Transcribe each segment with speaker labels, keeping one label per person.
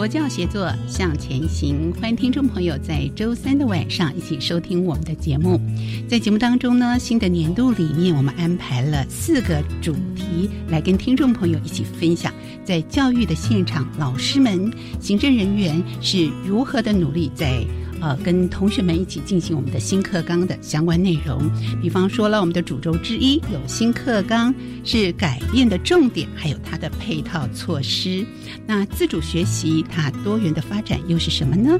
Speaker 1: 佛教协作向前行，欢迎听众朋友在周三的晚上一起收听我们的节目。在节目当中呢，新的年度里面，我们安排了四个主题来跟听众朋友一起分享，在教育的现场，老师们、行政人员是如何的努力在。呃，跟同学们一起进行我们的新课纲的相关内容，比方说了，我们的主轴之一有新课纲是改变的重点，还有它的配套措施。那自主学习它多元的发展又是什么呢？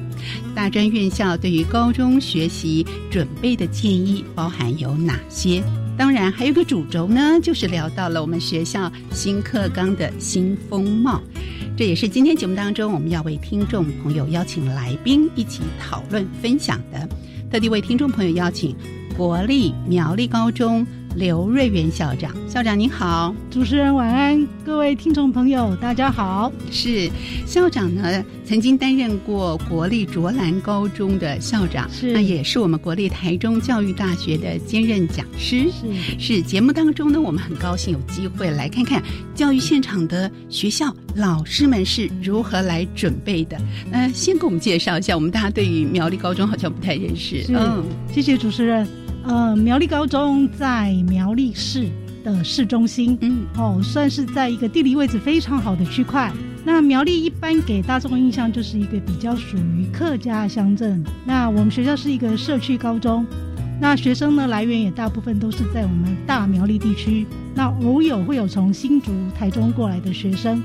Speaker 1: 大专院校对于高中学习准备的建议包含有哪些？当然，还有个主轴呢，就是聊到了我们学校新课纲的新风貌。这也是今天节目当中我们要为听众朋友邀请来宾一起讨论分享的，特地为听众朋友邀请国立苗栗高中。刘瑞元校长，校长您好，
Speaker 2: 主持人晚安，各位听众朋友大家好。
Speaker 1: 是校长呢，曾经担任过国立卓兰高中的校长，
Speaker 2: 是
Speaker 1: 那也是我们国立台中教育大学的兼任讲师。
Speaker 2: 是
Speaker 1: 是节目当中呢，我们很高兴有机会来看看教育现场的学校老师们是如何来准备的。呃，先给我们介绍一下，我们大家对于苗栗高中好像不太认识。
Speaker 2: 嗯，谢谢主持人。呃，苗栗高中在苗栗市的市中心，
Speaker 1: 嗯，
Speaker 2: 哦，算是在一个地理位置非常好的区块。那苗栗一般给大众印象就是一个比较属于客家乡镇。那我们学校是一个社区高中，那学生呢来源也大部分都是在我们大苗栗地区。那偶有会有从新竹、台中过来的学生。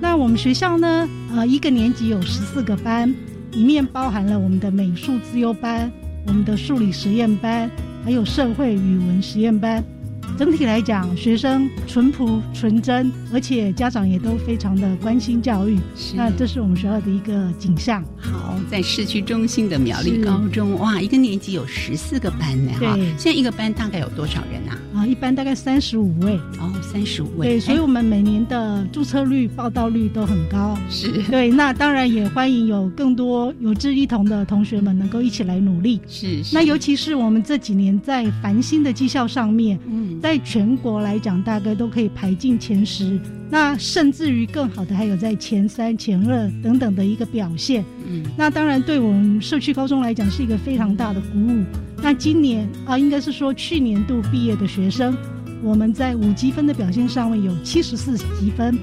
Speaker 2: 那我们学校呢，呃，一个年级有十四个班，里面包含了我们的美术自优班。我们的数理实验班，还有社会语文实验班，整体来讲，学生淳朴纯真，而且家长也都非常的关心教育。那这是我们学校的一个景象。
Speaker 1: 好，在市区中心的苗栗高中，哇，一个年级有十四个班呢。对，现在一个班大概有多少人啊？
Speaker 2: 啊，一般大概三十五位。
Speaker 1: 哦，三十五位。
Speaker 2: 对，所以我们每年的注册率、报道率都很高。
Speaker 1: 是。
Speaker 2: 对，那当然也欢迎有更多有志一同的同学们能够一起来努力。
Speaker 1: 是。
Speaker 2: 那尤其是我们这几年在繁星的绩效上面，
Speaker 1: 嗯，
Speaker 2: 在全国来讲，大概都可以排进前十。那甚至于更好的，还有在前三、前二等等的一个表现。
Speaker 1: 嗯，
Speaker 2: 那当然对我们社区高中来讲是一个非常大的鼓舞。那今年啊，应该是说去年度毕业的学生，我们在五积分的表现上面有七十四积分。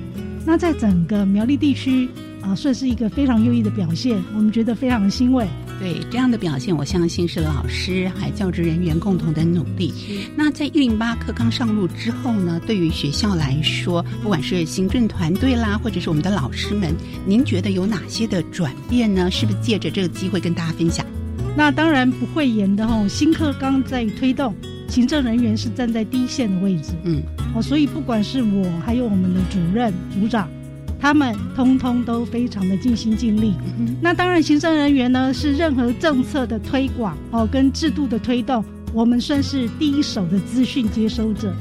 Speaker 2: 那在整个苗栗地区啊，算是一个非常优异的表现，我们觉得非常的欣慰。
Speaker 1: 对这样的表现，我相信是老师还教职人员共同的努力。那在一零八课刚上路之后呢，对于学校来说，不管是行政团队啦，或者是我们的老师们，您觉得有哪些的转变呢？是不是借着这个机会跟大家分享？
Speaker 2: 那当然不会演的哦，新课刚在推动，行政人员是站在第一线的位置，
Speaker 1: 嗯，
Speaker 2: 哦，所以不管是我还有我们的主任、组长。他们通通都非常的尽心尽力。那当然，行政人员呢是任何政策的推广哦，跟制度的推动，我们算是第一手的资讯接收者。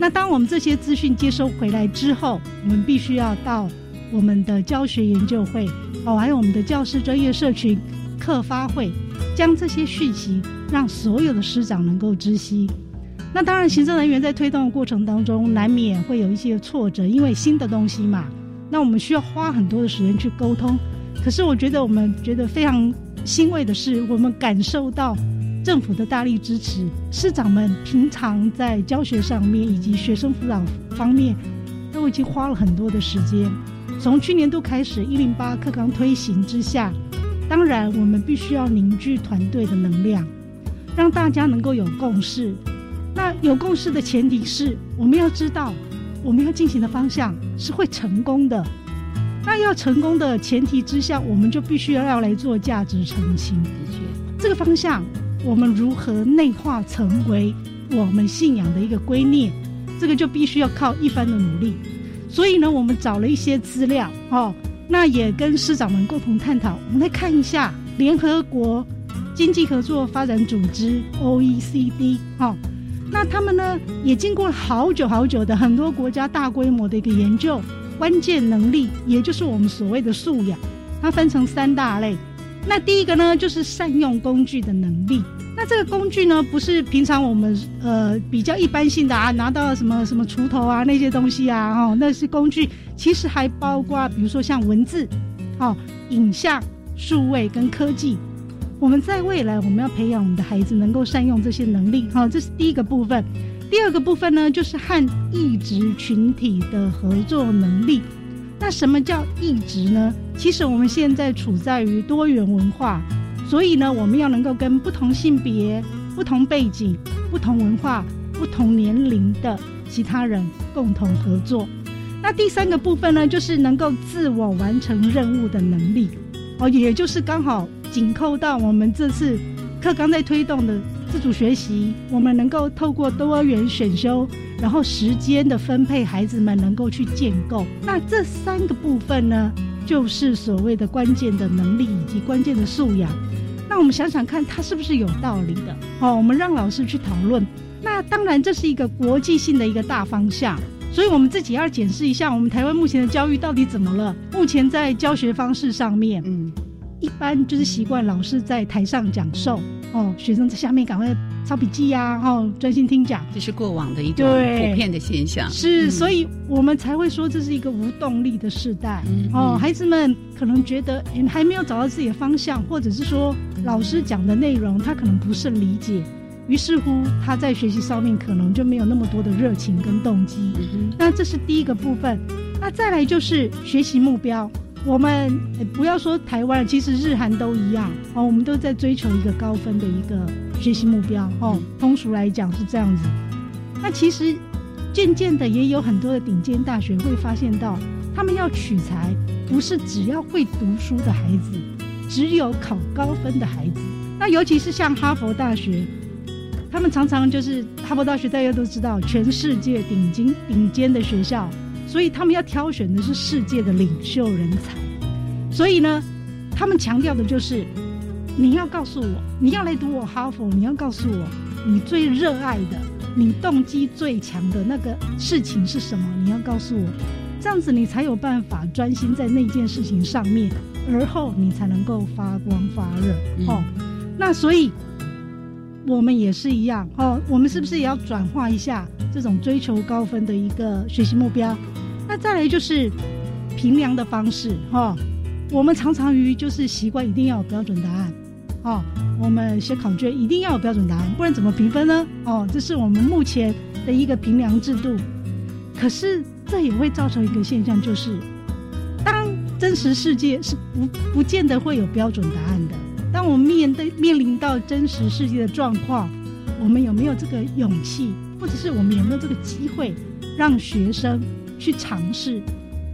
Speaker 2: 那当我们这些资讯接收回来之后，我们必须要到我们的教学研究会哦，还有我们的教师专业社群课发会，将这些讯息让所有的师长能够知悉。那当然，行政人员在推动的过程当中，难免会有一些挫折，因为新的东西嘛，那我们需要花很多的时间去沟通。可是，我觉得我们觉得非常欣慰的是，我们感受到政府的大力支持，师长们平常在教学上面以及学生辅导方面，都已经花了很多的时间。从去年度开始，一零八课纲推行之下，当然我们必须要凝聚团队的能量，让大家能够有共识。那有共识的前提是，我们要知道我们要进行的方向是会成功的。那要成功的前提之下，我们就必须要要来做价值澄清。
Speaker 1: 的确，
Speaker 2: 这个方向我们如何内化成为我们信仰的一个观念，这个就必须要靠一番的努力。所以呢，我们找了一些资料，哦，那也跟师长们共同探讨。我们来看一下联合国经济合作发展组织 （OECD） 哦。那他们呢，也经过了好久好久的很多国家大规模的一个研究，关键能力，也就是我们所谓的素养，它分成三大类。那第一个呢，就是善用工具的能力。那这个工具呢，不是平常我们呃比较一般性的啊，拿到什么什么锄头啊那些东西啊，哦，那是工具。其实还包括，比如说像文字、哦影像、数位跟科技。我们在未来，我们要培养我们的孩子能够善用这些能力，哈，这是第一个部分。第二个部分呢，就是和异职群体的合作能力。那什么叫异职呢？其实我们现在处在于多元文化，所以呢，我们要能够跟不同性别、不同背景、不同文化、不同年龄的其他人共同合作。那第三个部分呢，就是能够自我完成任务的能力，哦，也就是刚好。紧扣到我们这次课纲在推动的自主学习，我们能够透过多元选修，然后时间的分配，孩子们能够去建构。那这三个部分呢，就是所谓的关键的能力以及关键的素养。那我们想想看，它是不是有道理的？哦，我们让老师去讨论。那当然，这是一个国际性的一个大方向，所以我们自己要检视一下，我们台湾目前的教育到底怎么了？目前在教学方式上面，嗯。一般就是习惯老师在台上讲授，哦，学生在下面赶快抄笔记呀，哦，专心听讲。
Speaker 1: 这是过往的一种普遍的现象。
Speaker 2: 是，所以我们才会说这是一个无动力的时代。哦，孩子们可能觉得还没有找到自己的方向，或者是说老师讲的内容他可能不甚理解，于是乎他在学习上面可能就没有那么多的热情跟动机。那这是第一个部分。那再来就是学习目标。我们不要说台湾，其实日韩都一样哦。我们都在追求一个高分的一个学习目标哦。通俗来讲是这样子。那其实渐渐的也有很多的顶尖大学会发现到，他们要取材不是只要会读书的孩子，只有考高分的孩子。那尤其是像哈佛大学，他们常常就是哈佛大学大家都知道，全世界顶尖顶尖的学校。所以他们要挑选的是世界的领袖人才，所以呢，他们强调的就是，你要告诉我，你要来读我哈佛，你要告诉我你最热爱的，你动机最强的那个事情是什么？你要告诉我，这样子你才有办法专心在那件事情上面，而后你才能够发光发热。哦，那所以我们也是一样哦，我们是不是也要转化一下这种追求高分的一个学习目标？那再来就是评量的方式哈，我们常常于就是习惯一定要有标准答案，哦，我们写考卷一定要有标准答案，不然怎么评分呢？哦，这是我们目前的一个评量制度。可是这也会造成一个现象，就是当真实世界是不不见得会有标准答案的。当我们面对面临到真实世界的状况，我们有没有这个勇气，或者是我们有没有这个机会，让学生？去尝试，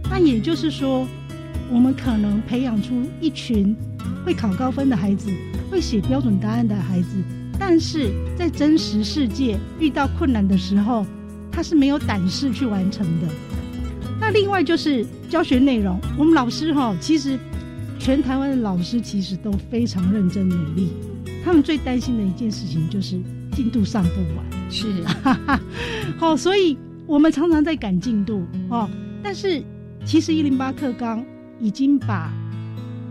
Speaker 2: 那也就是说，我们可能培养出一群会考高分的孩子，会写标准答案的孩子，但是在真实世界遇到困难的时候，他是没有胆识去完成的。那另外就是教学内容，我们老师哈，其实全台湾的老师其实都非常认真努力，他们最担心的一件事情就是进度上不完。
Speaker 1: 是，
Speaker 2: 好，所以。我们常常在赶进度哦，但是其实一零八课纲已经把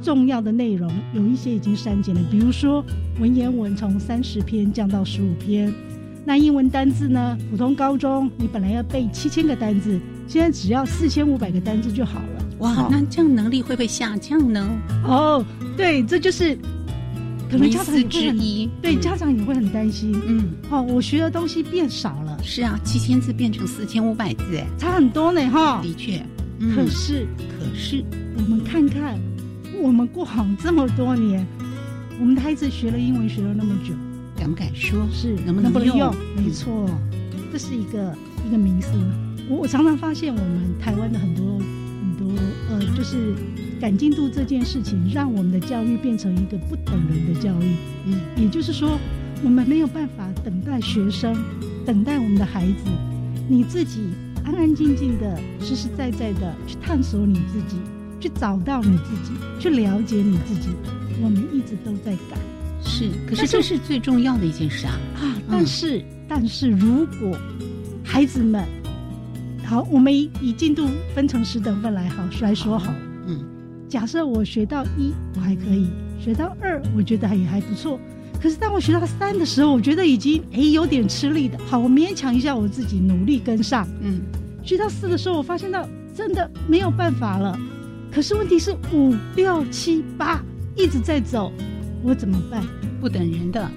Speaker 2: 重要的内容有一些已经删减了，比如说文言文从三十篇降到十五篇。那英文单字呢？普通高中你本来要背七千个单字，现在只要四千五百个单字就好了。
Speaker 1: 哇，那这样能力会不会下降呢？
Speaker 2: 哦，对，这就是可能家长也会
Speaker 1: 之一，
Speaker 2: 对家长也会很担心。嗯，哦，我学的东西变少了。
Speaker 1: 是啊，七千字变成四千五百字，哎，
Speaker 2: 差很多呢，哈。
Speaker 1: 的确，
Speaker 2: 可是
Speaker 1: 可是，
Speaker 2: 我们看看，我们过好这么多年，我们的孩子学了英文学了那么久。
Speaker 1: 敢不敢说？
Speaker 2: 是
Speaker 1: 能不能
Speaker 2: 用？没错，这是一个一个迷思。我我常常发现，我们台湾的很多很多呃，就是赶进度这件事情，让我们的教育变成一个不等人的教育。嗯，也就是说，我们没有办法等待学生，等待我们的孩子，你自己安安静静的、实实在在的去探索你自己，去找到你自己，去了解你自己。我们一直都在赶。
Speaker 1: 是，可是这是最重要的一件事啊！
Speaker 2: 啊，但是，但是如果孩子们，好，我们以以进度分成十等份来好来说好。嗯，假设我学到一，我还可以；学到二，我觉得也还不错。可是当我学到三的时候，我觉得已经哎有点吃力的。好，我勉强一下我自己，努力跟上。嗯，学到四的时候，我发现到真的没有办法了。可是问题是五六七八一直在走。我怎么办？
Speaker 1: 不等人的，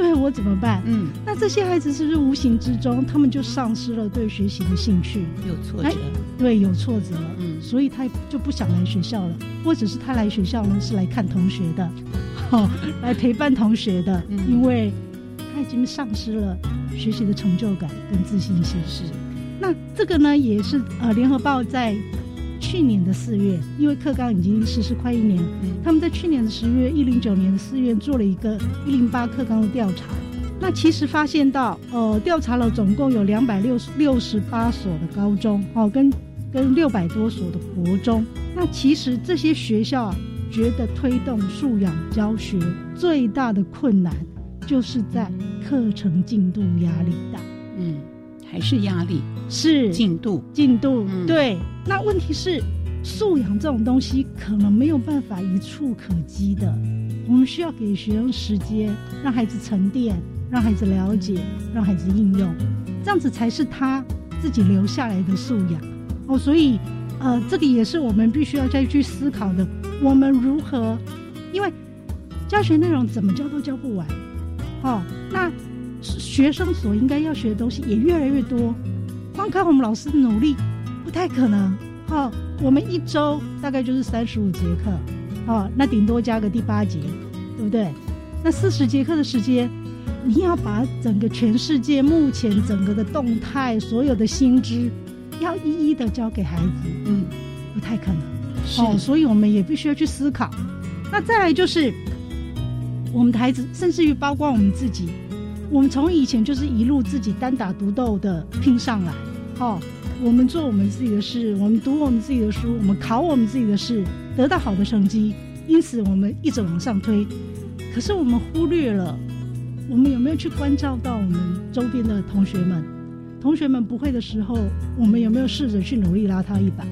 Speaker 2: 对我怎么办？嗯，那这些孩子是不是无形之中，他们就丧失了对学习的兴趣？
Speaker 1: 有挫折，
Speaker 2: 对，有挫折，嗯，所以他就不想来学校了，或者是他来学校呢是来看同学的，哦，来陪伴同学的，因为他已经丧失了学习的成就感跟自信心。
Speaker 1: 是，
Speaker 2: 那这个呢，也是呃，联合报在。去年的四月，因为课纲已经实施快一年，他们在去年的十月，一零九年的四月做了一个一零八课纲的调查。那其实发现到，呃，调查了总共有两百六十六十八所的高中，哦，跟跟六百多所的国中。那其实这些学校啊，觉得推动素养教学最大的困难，就是在课程进度压力大。
Speaker 1: 嗯。还是压力
Speaker 2: 是
Speaker 1: 进度
Speaker 2: 进度对，那问题是素养这种东西可能没有办法一触可及的，我们需要给学生时间，让孩子沉淀，让孩子了解，让孩子应用，这样子才是他自己留下来的素养哦。所以呃，这个也是我们必须要再去思考的。我们如何？因为教学内容怎么教都教不完，哦，那。学生所应该要学的东西也越来越多，光靠我们老师的努力不太可能。哦，我们一周大概就是三十五节课，哦，那顶多加个第八节，对不对？那四十节课的时间，你要把整个全世界目前整个的动态、所有的新知，要一一的教给孩子，嗯，不太可能。哦，所以我们也必须要去思考。那再来就是，我们的孩子，甚至于包括我们自己。我们从以前就是一路自己单打独斗的拼上来，哦，我们做我们自己的事，我们读我们自己的书，我们考我们自己的试，得到好的成绩，因此我们一直往上推。可是我们忽略了，我们有没有去关照到我们周边的同学们？同学们不会的时候，我们有没有试着去努力拉他一把？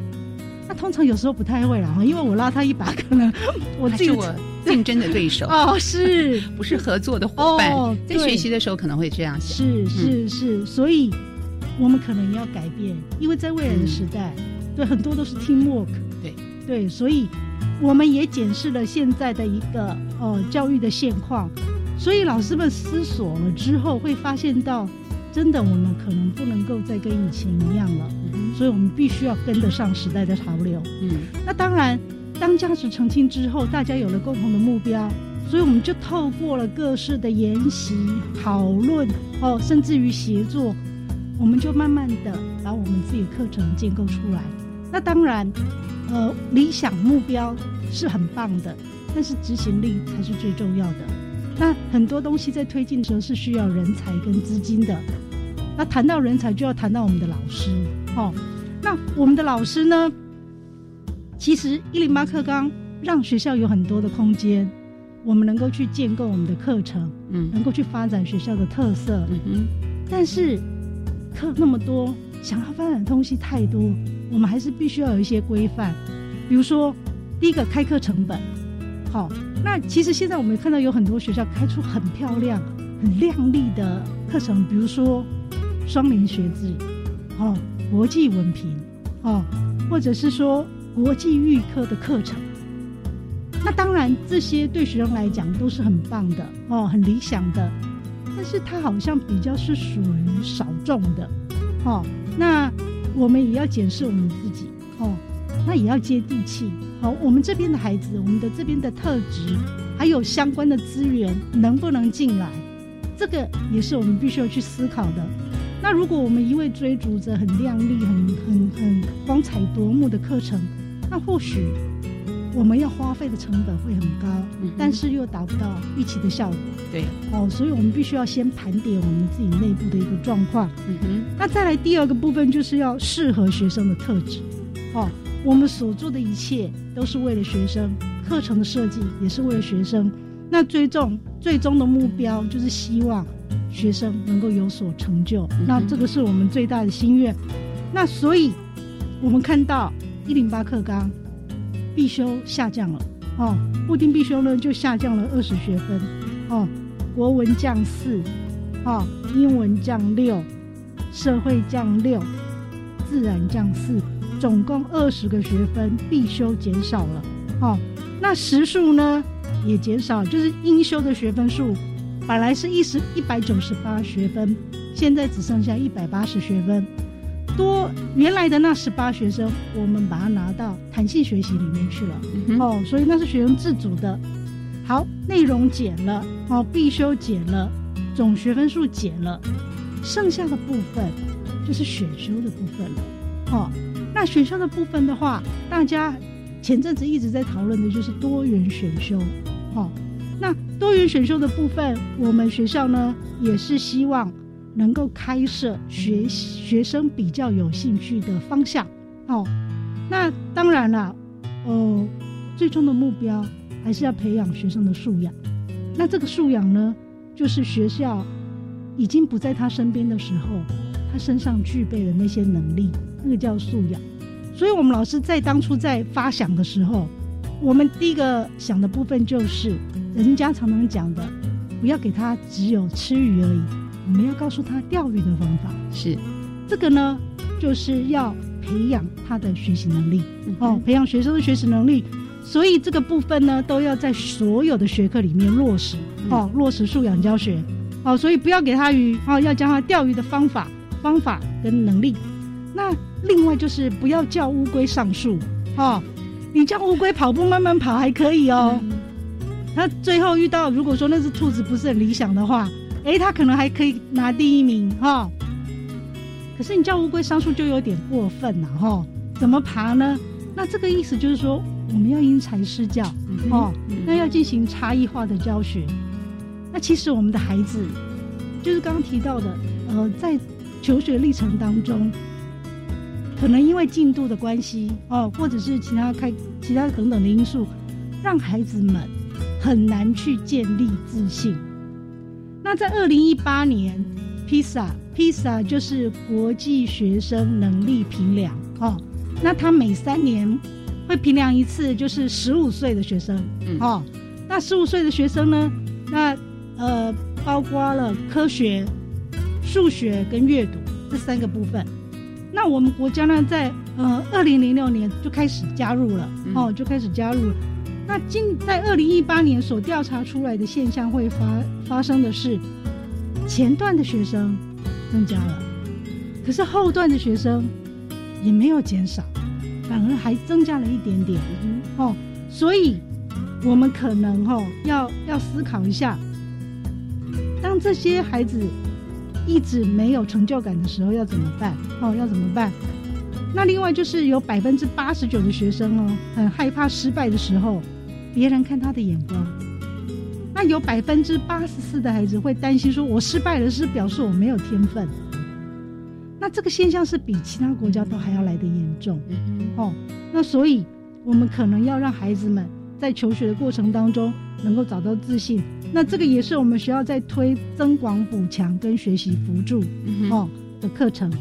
Speaker 2: 那通常有时候不太会啦，因为我拉他一把，可能我自己。
Speaker 1: 竞争的对手。
Speaker 2: 哦，是。
Speaker 1: 不是合作的伙伴？在学习的时候可能会这样
Speaker 2: 想，是是是，所以我们可能要改变，因为在未来的时代，对很多都是 teamwork，
Speaker 1: 对。
Speaker 2: 对，所以我们也检视了现在的一个呃教育的现况，所以老师们思索了之后，会发现到真的我们可能不能够再跟以前一样了，所以我们必须要跟得上时代的潮流。嗯，那当然。当价值澄清之后，大家有了共同的目标，所以我们就透过了各式的研习、讨论，哦，甚至于协作，我们就慢慢的把我们自己的课程建构出来。那当然，呃，理想目标是很棒的，但是执行力才是最重要的。那很多东西在推进的时候是需要人才跟资金的。那谈到人才，就要谈到我们的老师，哦，那我们的老师呢？其实一零八课纲让学校有很多的空间，我们能够去建构我们的课程，嗯，能够去发展学校的特色，嗯哼。但是课那么多，想要发展的东西太多，我们还是必须要有一些规范。比如说，第一个开课成本，好，那其实现在我们看到有很多学校开出很漂亮、很亮丽的课程，比如说双联学制，哦，国际文凭，哦，或者是说国际预科的课程。那当然，这些对学生来讲都是很棒的哦，很理想的。但是它好像比较是属于少众的，哦。那我们也要检视我们自己，哦。那也要接地气，好。我们这边的孩子，我们的这边的特质，还有相关的资源能不能进来？这个也是我们必须要去思考的。那如果我们一味追逐着很亮丽、很很很光彩夺目的课程，那或许。我们要花费的成本会很高，但是又达不到预期的效果。
Speaker 1: 对，
Speaker 2: 哦，所以我们必须要先盘点我们自己内部的一个状况。嗯哼，那再来第二个部分就是要适合学生的特质。哦，我们所做的一切都是为了学生，课程的设计也是为了学生。那最终最终的目标就是希望学生能够有所成就。那这个是我们最大的心愿。那所以，我们看到一零八课纲。必修下降了，哦，固定必修呢就下降了二十学分，哦，国文降四，哦，英文降六，社会降六，自然降四，总共二十个学分必修减少了，哦，那时数呢也减少，就是应修的学分数，本来是一十一百九十八学分，现在只剩下一百八十学分。多原来的那十八学生，我们把它拿到弹性学习里面去了。哦，所以那是学生自主的。好，内容减了，哦，必修减了，总学分数减了，剩下的部分就是选修的部分了。哦，那选修的部分的话，大家前阵子一直在讨论的就是多元选修。哦，那多元选修的部分，我们学校呢也是希望。能够开设学学生比较有兴趣的方向，哦，那当然了，哦，最终的目标还是要培养学生的素养。那这个素养呢，就是学校已经不在他身边的时候，他身上具备的那些能力，那个叫素养。所以，我们老师在当初在发想的时候，我们第一个想的部分就是，人家常常讲的，不要给他只有吃鱼而已。我们要告诉他钓鱼的方法
Speaker 1: 是
Speaker 2: 这个呢，就是要培养他的学习能力哦，培养学生的学习能力。所以这个部分呢，都要在所有的学科里面落实哦，落实素养教学哦。所以不要给他鱼哦，要教他钓鱼的方法、方法跟能力。那另外就是不要叫乌龟上树哦，你叫乌龟跑步慢慢跑还可以哦。他最后遇到如果说那只兔子不是很理想的话。哎，他可能还可以拿第一名哈，可是你叫乌龟上树就有点过分了哈。怎么爬呢？那这个意思就是说，我们要因材施教哦，那要进行差异化的教学。那其实我们的孩子，就是刚刚提到的，呃，在求学历程当中，可能因为进度的关系哦，或者是其他开其他等等的因素，让孩子们很难去建立自信。那在二零一八年，PISA，PISA 就是国际学生能力评量哦。那他每三年会评量一次，就是十五岁的学生哦。那十五岁的学生呢，那呃包括了科学、数学跟阅读这三个部分。那我们国家呢，在呃二零零六年就开始加入了哦，就开始加入。那今在二零一八年所调查出来的现象会发发生的是，前段的学生增加了，可是后段的学生也没有减少，反而还增加了一点点哦。所以，我们可能哦要要思考一下，当这些孩子一直没有成就感的时候要怎么办？哦，要怎么办？那另外就是有百分之八十九的学生哦，很害怕失败的时候。别人看他的眼光，那有百分之八十四的孩子会担心说：“我失败了是表示我没有天分。”那这个现象是比其他国家都还要来的严重哦。那所以，我们可能要让孩子们在求学的过程当中能够找到自信。那这个也是我们学校在推增广补强跟学习辅助哦的课程。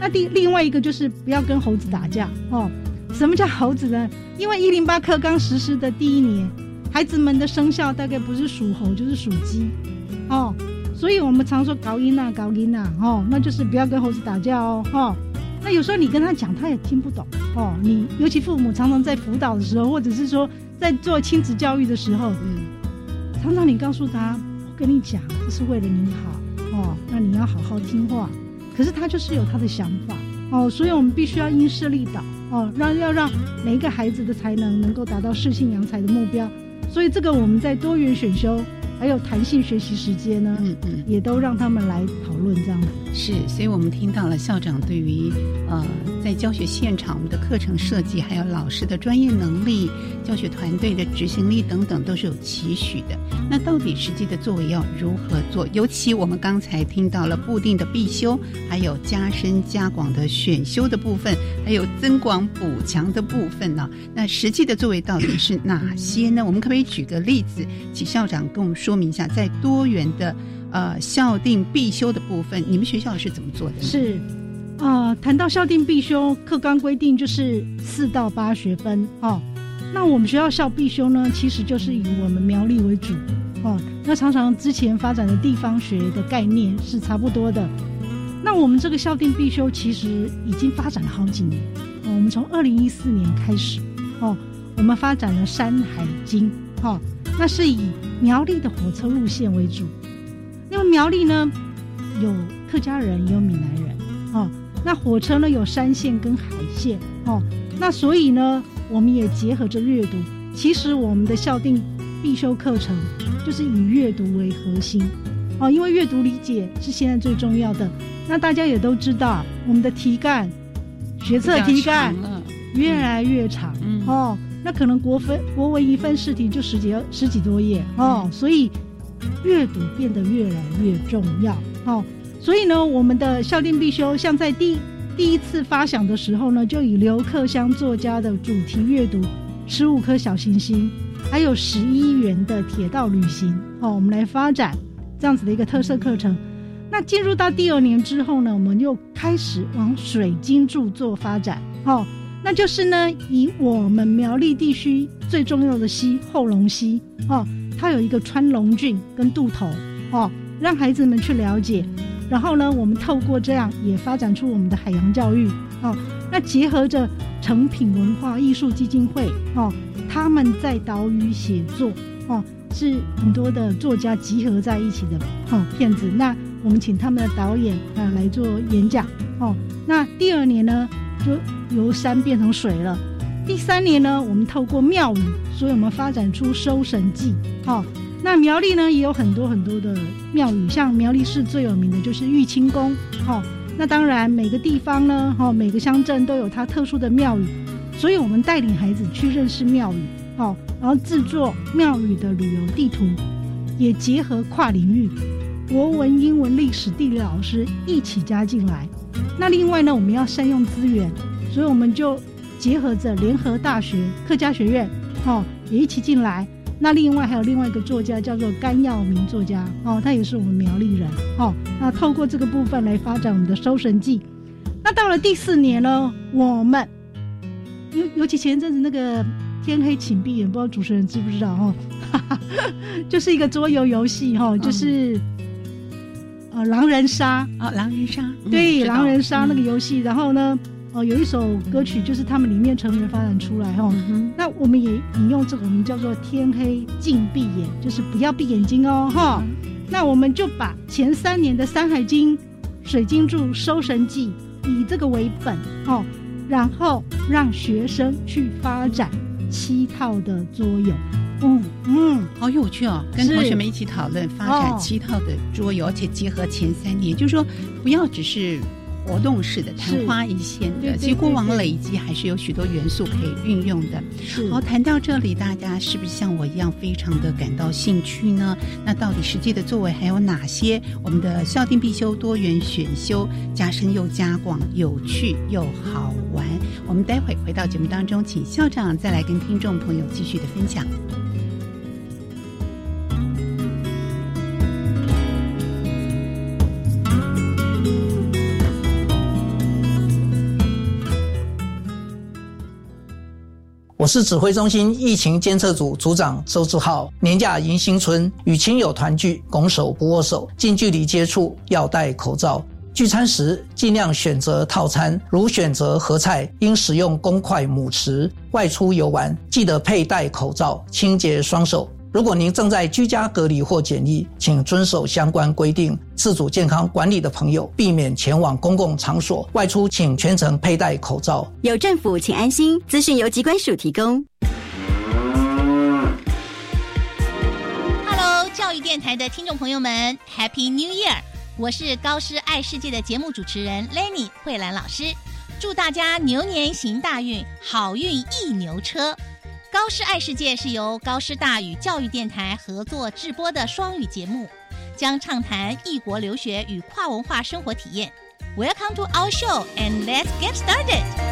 Speaker 2: 那第另外一个就是不要跟猴子打架哦。什么叫猴子呢？因为一零八课刚实施的第一年，孩子们的生肖大概不是属猴就是属鸡，哦，所以我们常说搞音呐，搞音呐，哦，那就是不要跟猴子打架哦，哈。那有时候你跟他讲，他也听不懂，哦，你尤其父母常常在辅导的时候，或者是说在做亲子教育的时候，嗯，常常你告诉他，我跟你讲，这是为了你好，哦，那你要好好听话。可是他就是有他的想法，哦，所以我们必须要因势利导，哦，让要让每一个孩子的才能能够达到适性扬才的目标。所以这个我们在多元选修。还有弹性学习时间呢，嗯嗯，也都让他们来讨论这样子。
Speaker 1: 是，所以我们听到了校长对于呃在教学现场我们的课程设计，还有老师的专业能力、教学团队的执行力等等，都是有期许的。那到底实际的作为要如何做？尤其我们刚才听到了固定的必修，还有加深加广的选修的部分，还有增广补强的部分呢？那实际的作为到底是哪些呢？我们可不可以举个例子，请校长跟我们说？说明一下，在多元的呃校定必修的部分，你们学校是怎么做的？
Speaker 2: 是啊，谈到校定必修，课纲规定就是四到八学分哦。那我们学校校必修呢，其实就是以我们苗栗为主哦。那常常之前发展的地方学的概念是差不多的。那我们这个校定必修其实已经发展了好几年哦。我们从二零一四年开始哦，我们发展了《山海经》哦。那是以苗栗的火车路线为主，那么苗栗呢有客家人，也有闽南人，哦，那火车呢有山线跟海线，哦，那所以呢，我们也结合着阅读。其实我们的校定必修课程就是以阅读为核心，哦，因为阅读理解是现在最重要的。那大家也都知道，我们的题干学测题干越来越长，哦。那可能国分国文一份试题就十几十几多页哦，所以阅读变得越来越重要哦。所以呢，我们的校定必修，像在第第一次发想的时候呢，就以刘克襄作家的主题阅读十五颗小行星，还有十一元的铁道旅行哦，我们来发展这样子的一个特色课程。那进入到第二年之后呢，我们又开始往水晶著作发展哦。那就是呢，以我们苗栗地区最重要的溪后龙溪哦，它有一个穿龙郡跟渡头哦，让孩子们去了解。然后呢，我们透过这样也发展出我们的海洋教育哦。那结合着成品文化艺术基金会哦，他们在岛屿写作哦，是很多的作家集合在一起的哦片子。那我们请他们的导演啊来做演讲哦。那第二年呢？就由山变成水了。第三年呢，我们透过庙宇，所以我们发展出收神记。哦，那苗栗呢也有很多很多的庙宇，像苗栗市最有名的就是玉清宫。哦，那当然每个地方呢，哈，每个乡镇都有它特殊的庙宇，所以我们带领孩子去认识庙宇。哦，然后制作庙宇的旅游地图，也结合跨领域，国文、英文、历史、地理老师一起加进来。那另外呢，我们要善用资源，所以我们就结合着联合大学客家学院，哦，也一起进来。那另外还有另外一个作家叫做甘耀明作家，哦，他也是我们苗栗人，哦，那透过这个部分来发展我们的收神记。那到了第四年呢，我们尤尤其前一阵子那个天黑请闭眼，不知道主持人知不知道哦，就是一个桌游游戏哈，就是。呃，狼人杀
Speaker 1: 啊，狼人杀，
Speaker 2: 对，狼人杀那个游戏，然后呢，哦，有一首歌曲就是他们里面成员发展出来哈，那我们也引用这个，我们叫做天黑禁闭眼，就是不要闭眼睛哦，哈，那我们就把前三年的《山海经》《水晶柱》《收神记》以这个为本，哦，然后让学生去发展七套的桌游。
Speaker 1: 嗯嗯，好有趣哦！跟同学们一起讨论发展七套的桌游，而且结合前三年，就是说不要只是活动式的昙花一现的，其实过往累积还是有许多元素可以运用的。好，谈到这里，大家是不是像我一样非常的感到兴趣呢？那到底实际的作为还有哪些？我们的校定必修多元选修，加深又加广，有趣又好玩。我们待会回到节目当中，请校长再来跟听众朋友继续的分享。
Speaker 3: 市指挥中心疫情监测组组长周志浩。年假迎新春，与亲友团聚，拱手不握手，近距离接触要戴口罩。聚餐时尽量选择套餐，如选择合菜，应使用公筷母匙。外出游玩，记得佩戴口罩，清洁双手。如果您正在居家隔离或检疫，请遵守相关规定，自主健康管理的朋友避免前往公共场所。外出请全程佩戴口罩。
Speaker 4: 有政府，请安心。资讯由机关署提供。
Speaker 5: Hello，教育电台的听众朋友们，Happy New Year！我是高师爱世界的节目主持人 Lenny 慧兰老师，祝大家牛年行大运，好运一牛车。高师爱世界是由高师大与教育电台合作制播的双语节目，将畅谈异国留学与跨文化生活体验。Welcome to our show and let's get started.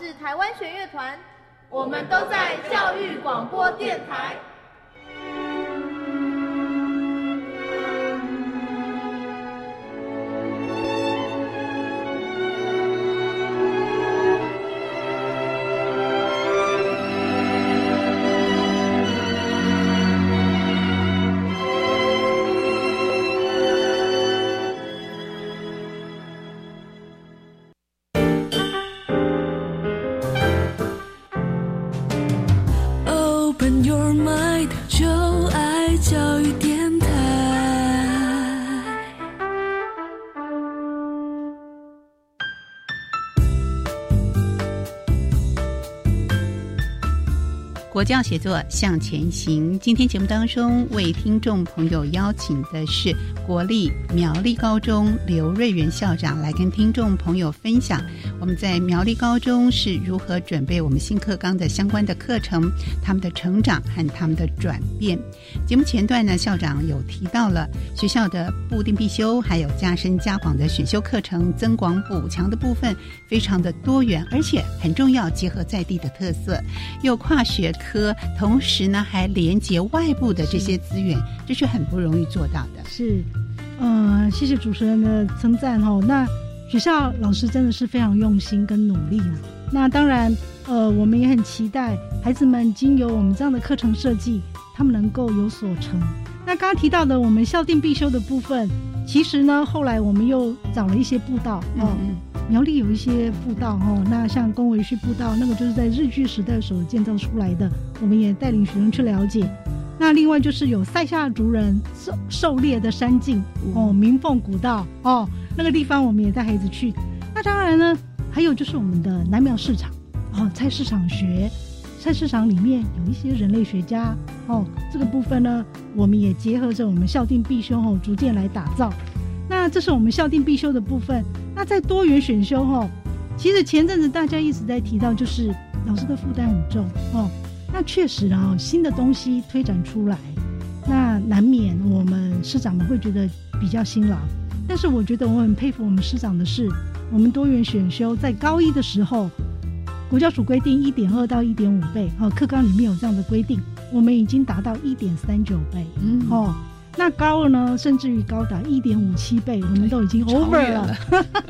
Speaker 6: 是台湾弦乐团，我们都在教育广播电台。
Speaker 1: 国教写作向前行。今天节目当中为听众朋友邀请的是国立苗栗高中刘瑞元校长，来跟听众朋友分享我们在苗栗高中是如何准备我们新课纲的相关的课程，他们的成长和他们的转变。节目前段呢，校长有提到了学校的固定必修，还有加深加广的选修课程，增广补强的部分非常的多元，而且很重要，结合在地的特色，又跨学科。科，同时呢还连接外部的这些资源，这是很不容易做到的。
Speaker 2: 是，呃，谢谢主持人的称赞哦。那学校老师真的是非常用心跟努力啊。那当然，呃，我们也很期待孩子们经由我们这样的课程设计，他们能够有所成。那刚刚提到的我们校定必修的部分，其实呢，后来我们又找了一些步道哦。苗栗有一些步道哈，那像宫维旭步道，那个就是在日据时代所建造出来的，我们也带领学生去了解。那另外就是有塞夏族人狩狩猎的山径哦，鸣凤古道哦，那个地方我们也带孩子去。那当然呢，还有就是我们的南苗市场哦，菜市场学，菜市场里面有一些人类学家哦，这个部分呢，我们也结合着我们校定必修哦，逐渐来打造。那这是我们校定必修的部分。那在多元选修哈，其实前阵子大家一直在提到，就是老师的负担很重哦。那确实啊，新的东西推展出来，那难免我们师长们会觉得比较辛劳。但是我觉得我很佩服我们师长的是，我们多元选修在高一的时候，国教署规定一点二到一点五倍哦，课纲里面有这样的规定，我们已经达到一点三九倍，嗯哦。那高了呢，甚至于高达一点五七倍，我们都已经 over 了。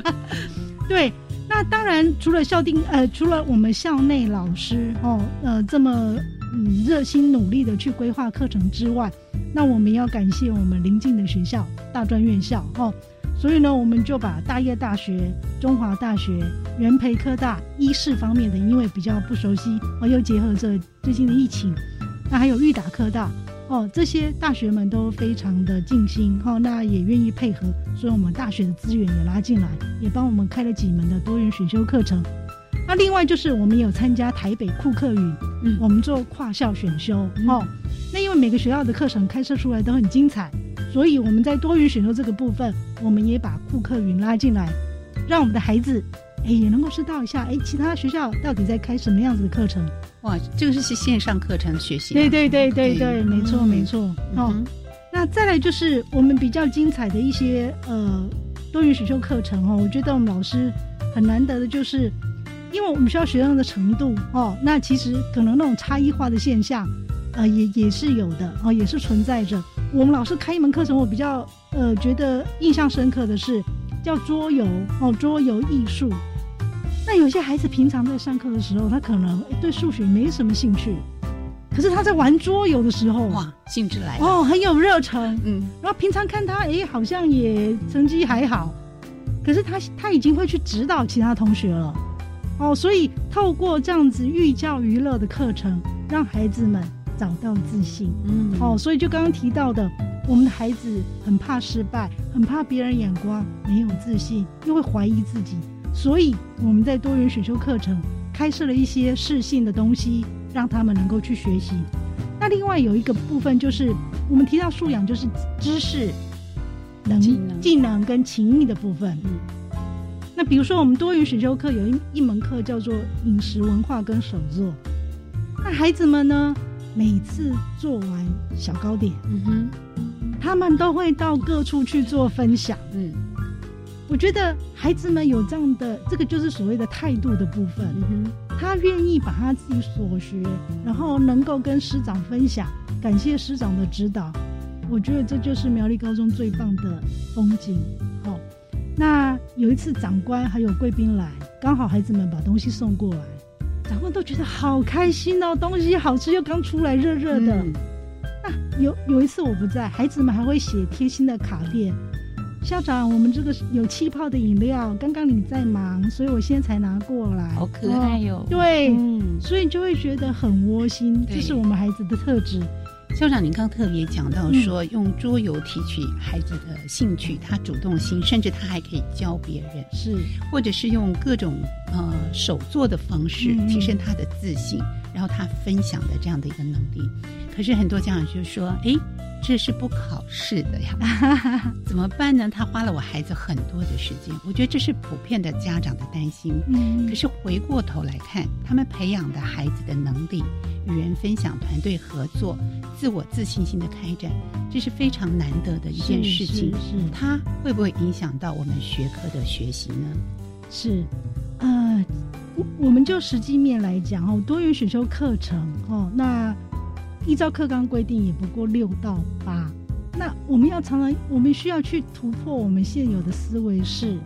Speaker 2: 对，那当然除了校定，呃，除了我们校内老师哦，呃，这么嗯热心努力的去规划课程之外，那我们要感谢我们邻近的学校大专院校哦。所以呢，我们就把大业大学、中华大学、元培科大医事方面的，因为比较不熟悉，哦，又结合着最近的疫情，那还有裕达科大。哦，这些大学们都非常的尽心，哈，那也愿意配合，所以我们大学的资源也拉进来，也帮我们开了几门的多元选修课程。那另外就是我们有参加台北库克语，嗯，我们做跨校选修，哦，那因为每个学校的课程开设出来都很精彩，所以我们在多元选修这个部分，我们也把库克云拉进来，让我们的孩子哎也能够知道一下，哎，其他学校到底在开什么样子的课程。
Speaker 1: 哇，这个是是线上课程学习。
Speaker 2: 对对对对对，没错没错。哦，那再来就是我们比较精彩的一些呃多元选修课程哦，我觉得我们老师很难得的就是，因为我们需要学生的程度哦，那其实可能那种差异化的现象，呃，也也是有的哦，也是存在着。我们老师开一门课程，我比较呃觉得印象深刻的是叫桌游哦，桌游艺术。那有些孩子平常在上课的时候，他可能对数学没什么兴趣。可是他在玩桌游的时候，
Speaker 1: 哇，兴致来了
Speaker 2: 哦，很有热忱，嗯。然后平常看他，哎，好像也成绩还好，可是他他已经会去指导其他同学了，哦，所以透过这样子寓教于乐的课程，让孩子们找到自信，嗯，哦，所以就刚刚提到的，我们的孩子很怕失败，很怕别人眼光，没有自信，又会怀疑自己，所以我们在多元选修课程开设了一些适性的东西。让他们能够去学习。那另外有一个部分就是，我们提到素养，就是知识、能、技能跟情谊的部分。嗯。那比如说，我们多元选修课有一一门课叫做饮食文化跟手作。那孩子们呢，每次做完小糕点，嗯哼，他们都会到各处去做分享。嗯。我觉得孩子们有这样的，这个就是所谓的态度的部分。嗯。他愿意把他自己所学，然后能够跟师长分享，感谢师长的指导。我觉得这就是苗栗高中最棒的风景。好，那有一次长官还有贵宾来，刚好孩子们把东西送过来，长官都觉得好开心哦，东西好吃又刚出来热热的。那有有一次我不在，孩子们还会写贴心的卡片。校长，我们这个有气泡的饮料，刚刚你在忙，所以我现在才拿过来。
Speaker 1: 好可爱哟！
Speaker 2: 对，所以你就会觉得很窝心，这是我们孩子的特质。
Speaker 1: 校长，您刚特别讲到说，用桌游提取孩子的兴趣，他主动性，甚至他还可以教别人，
Speaker 2: 是，
Speaker 1: 或者是用各种呃手做的方式提升他的自信，然后他分享的这样的一个能力。可是很多家长就说，哎。这是不考试的呀，怎么办呢？他花了我孩子很多的时间，我觉得这是普遍的家长的担心。嗯，可是回过头来看，他们培养的孩子的能力、与人分享、团队合作、自我自信心的开展，这是非常难得的一件事情。
Speaker 2: 是，
Speaker 1: 它会不会影响到我们学科的学习呢？
Speaker 2: 是，呃，我我们就实际面来讲哦，多元选修课程哦，那。依照课纲规定，也不过六到八。那我们要常常，我们需要去突破我们现有的思维是：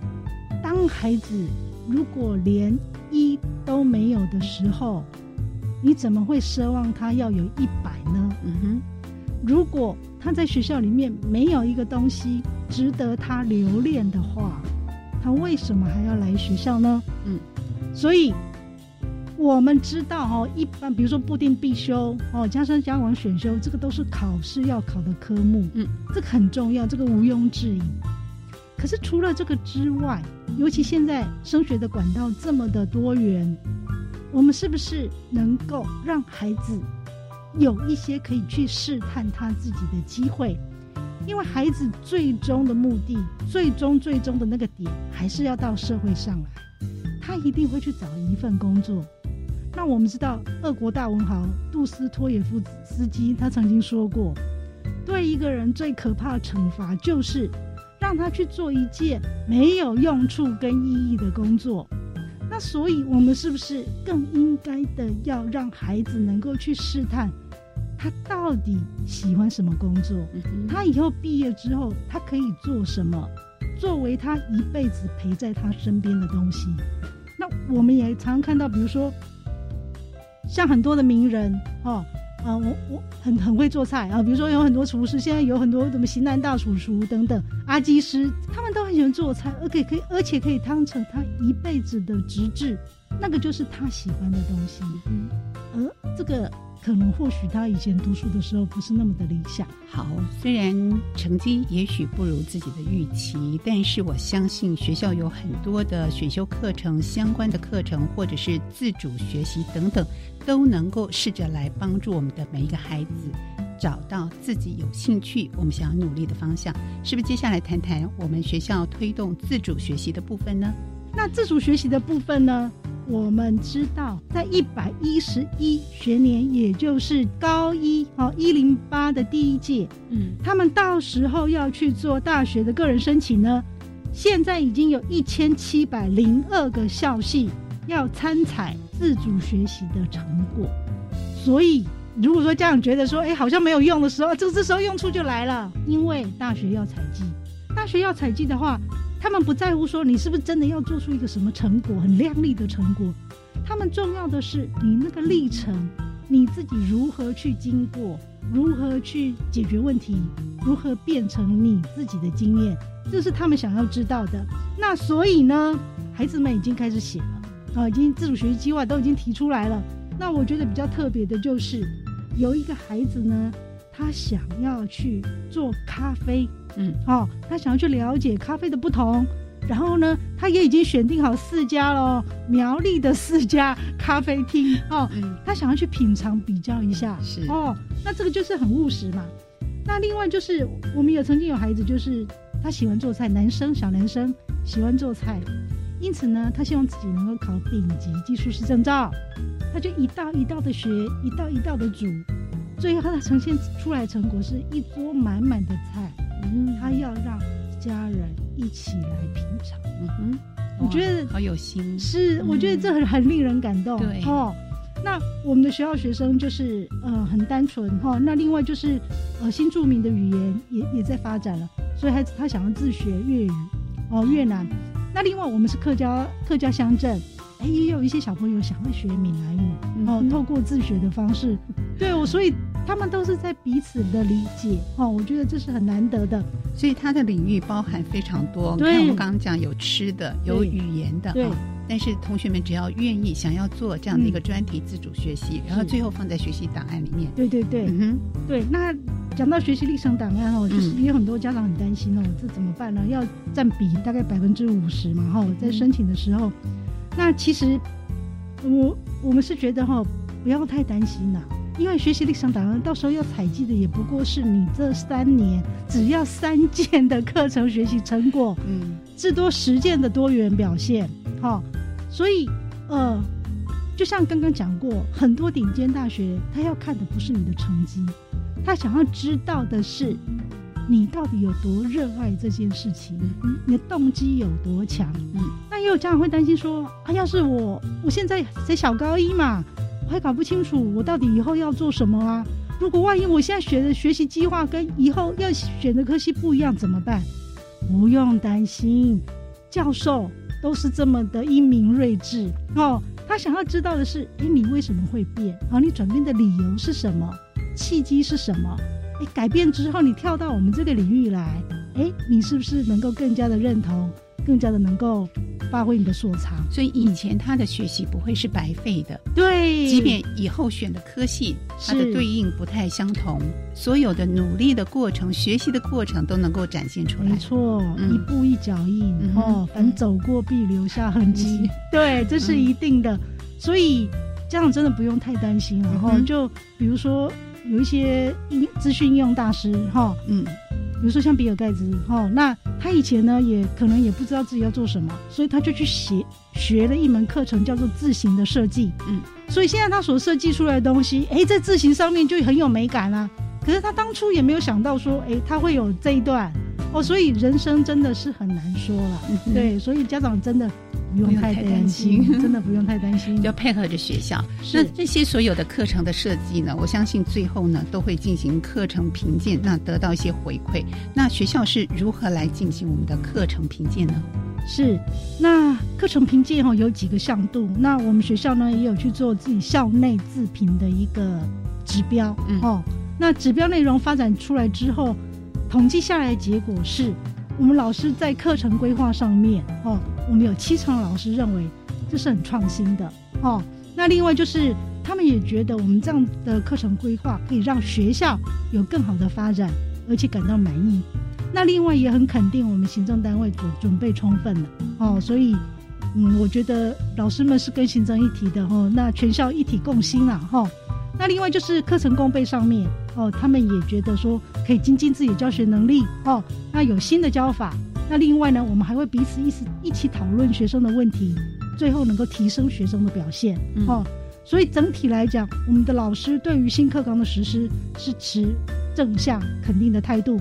Speaker 2: 当孩子如果连一都没有的时候，你怎么会奢望他要有一百呢？嗯哼。如果他在学校里面没有一个东西值得他留恋的话，他为什么还要来学校呢？嗯。所以。我们知道哦，一般比如说固定必修哦，加深加广选修，这个都是考试要考的科目，嗯，这个很重要，这个毋庸置疑。可是除了这个之外，尤其现在升学的管道这么的多元，我们是不是能够让孩子有一些可以去试探他自己的机会？因为孩子最终的目的，最终最终的那个点，还是要到社会上来，他一定会去找一份工作。那我们知道，俄国大文豪杜斯托耶夫斯基他曾经说过，对一个人最可怕的惩罚就是让他去做一件没有用处跟意义的工作。那所以，我们是不是更应该的要让孩子能够去试探他到底喜欢什么工作？他以后毕业之后，他可以做什么？作为他一辈子陪在他身边的东西。那我们也常常看到，比如说。像很多的名人，哦，啊，我我很很会做菜啊，比如说有很多厨师，现在有很多什么型男大厨厨等等，阿基师，他们都很喜欢做菜，而且可以，而且可以当成他一辈子的职志，那个就是他喜欢的东西，嗯，而这个。可能或许他以前读书的时候不是那么的理想。
Speaker 1: 好，虽然成绩也许不如自己的预期，但是我相信学校有很多的选修课程、相关的课程，或者是自主学习等等，都能够试着来帮助我们的每一个孩子找到自己有兴趣、我们想要努力的方向。是不是？接下来谈谈我们学校推动自主学习的部分呢？
Speaker 2: 那自主学习的部分呢？我们知道，在一百一十一学年，也就是高一哦一零八的第一届，嗯，他们到时候要去做大学的个人申请呢。现在已经有一千七百零二个校系要参采自主学习的成果，所以如果说家长觉得说，哎，好像没有用的时候，这这时候用处就来了，因为大学要采集，大学要采集的话。他们不在乎说你是不是真的要做出一个什么成果，很亮丽的成果。他们重要的是你那个历程，你自己如何去经过，如何去解决问题，如何变成你自己的经验，这是他们想要知道的。那所以呢，孩子们已经开始写了啊，已经自主学习计划都已经提出来了。那我觉得比较特别的就是有一个孩子呢，他想要去做咖啡。嗯，哦，他想要去了解咖啡的不同，然后呢，他也已经选定好四家喽，苗栗的四家咖啡厅。哦，他想要去品尝比较一下，是。哦，那这个就是很务实嘛。那另外就是我们也曾经有孩子，就是他喜欢做菜，男生小男生喜欢做菜，因此呢，他希望自己能够考丙级技术师证照，他就一道一道的学，一道一道的煮，最后他呈现出来成果是一桌满满的菜。他要让家人一起来品尝，嗯哼，我觉得
Speaker 1: 好有心，
Speaker 2: 是，我觉得这很很令人感动，对。哦。那我们的学校学生就是呃很单纯哈，那另外就是呃新著名的语言也也在发展了，所以他他想要自学粤语哦越南。那另外我们是客家客家乡镇，哎也有一些小朋友想要学闽南语哦，透过自学的方式，对我所以。他们都是在彼此的理解哦，我觉得这是很难得的。
Speaker 1: 所以它的领域包含非常多。对，我们刚刚讲有吃的，有语言的，对。但是同学们只要愿意想要做这样的一个专题自主学习，然后最后放在学习档案里面。
Speaker 2: 对对对，嗯对。那讲到学习历程档案哦，就是也有很多家长很担心哦，这怎么办呢？要占比大概百分之五十嘛，哈，在申请的时候。那其实我我们是觉得哈，不要太担心呐。因为学习历程档案到时候要采集的也不过是你这三年只要三件的课程学习成果，嗯，至多十件的多元表现，哈，所以呃，就像刚刚讲过，很多顶尖大学他要看的不是你的成绩，他想要知道的是你到底有多热爱这件事情，你的动机有多强。嗯，那也有家长会担心说，啊，要是我我现在才小高一嘛。我还搞不清楚我到底以后要做什么啊！如果万一我现在学的学习计划跟以后要选的科系不一样怎么办？不用担心，教授都是这么的英明睿智哦。他想要知道的是，哎，你为什么会变？好，你转变的理由是什么？契机是什么？哎，改变之后你跳到我们这个领域来，哎，你是不是能够更加的认同，更加的能够？发挥你的所长，
Speaker 1: 所以以前他的学习不会是白费的。
Speaker 2: 对，
Speaker 1: 即便以后选的科系，它的对应不太相同，所有的努力的过程、学习的过程都能够展现出来。
Speaker 2: 没错，一步一脚印哦，反正走过必留下痕迹。对，这是一定的。所以家长真的不用太担心。然后就比如说有一些应资讯应用大师哈，嗯。比如说像比尔盖茨，哈，那他以前呢也可能也不知道自己要做什么，所以他就去学学了一门课程，叫做字形的设计。嗯，所以现在他所设计出来的东西，哎，在字形上面就很有美感啦。可是他当初也没有想到说，哎，他会有这一段哦，所以人生真的是很难说了。对，所以家长真的。不用太担心，真的不用太担心，
Speaker 1: 要配合着学校。那这些所有的课程的设计呢？我相信最后呢都会进行课程评鉴，那得到一些回馈。那学校是如何来进行我们的课程评鉴呢？
Speaker 2: 是，那课程评鉴哈有几个向度。那我们学校呢也有去做自己校内自评的一个指标。嗯哦，那指标内容发展出来之后，统计下来的结果是。我们老师在课程规划上面，哦，我们有七成老师认为这是很创新的，哦。那另外就是他们也觉得我们这样的课程规划可以让学校有更好的发展，而且感到满意。那另外也很肯定我们行政单位准准备充分了，哦。所以，嗯，我觉得老师们是跟行政一体的，哦，那全校一体共心了，哈。那另外就是课程功备上面。哦，他们也觉得说可以精进自己的教学能力哦。那有新的教法，那另外呢，我们还会彼此一起一起讨论学生的问题，最后能够提升学生的表现哦。所以整体来讲，我们的老师对于新课纲的实施是持正向肯定的态度。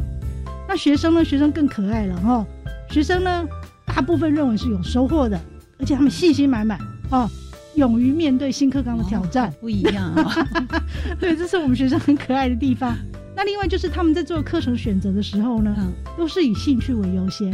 Speaker 2: 那学生呢？学生更可爱了哦。学生呢，大部分认为是有收获的，而且他们信心满满哦，勇于面对新课纲的挑战。
Speaker 1: 不一样啊，
Speaker 2: 对，这是我们学生很可爱的地方。那另外就是他们在做课程选择的时候呢，都是以兴趣为优先，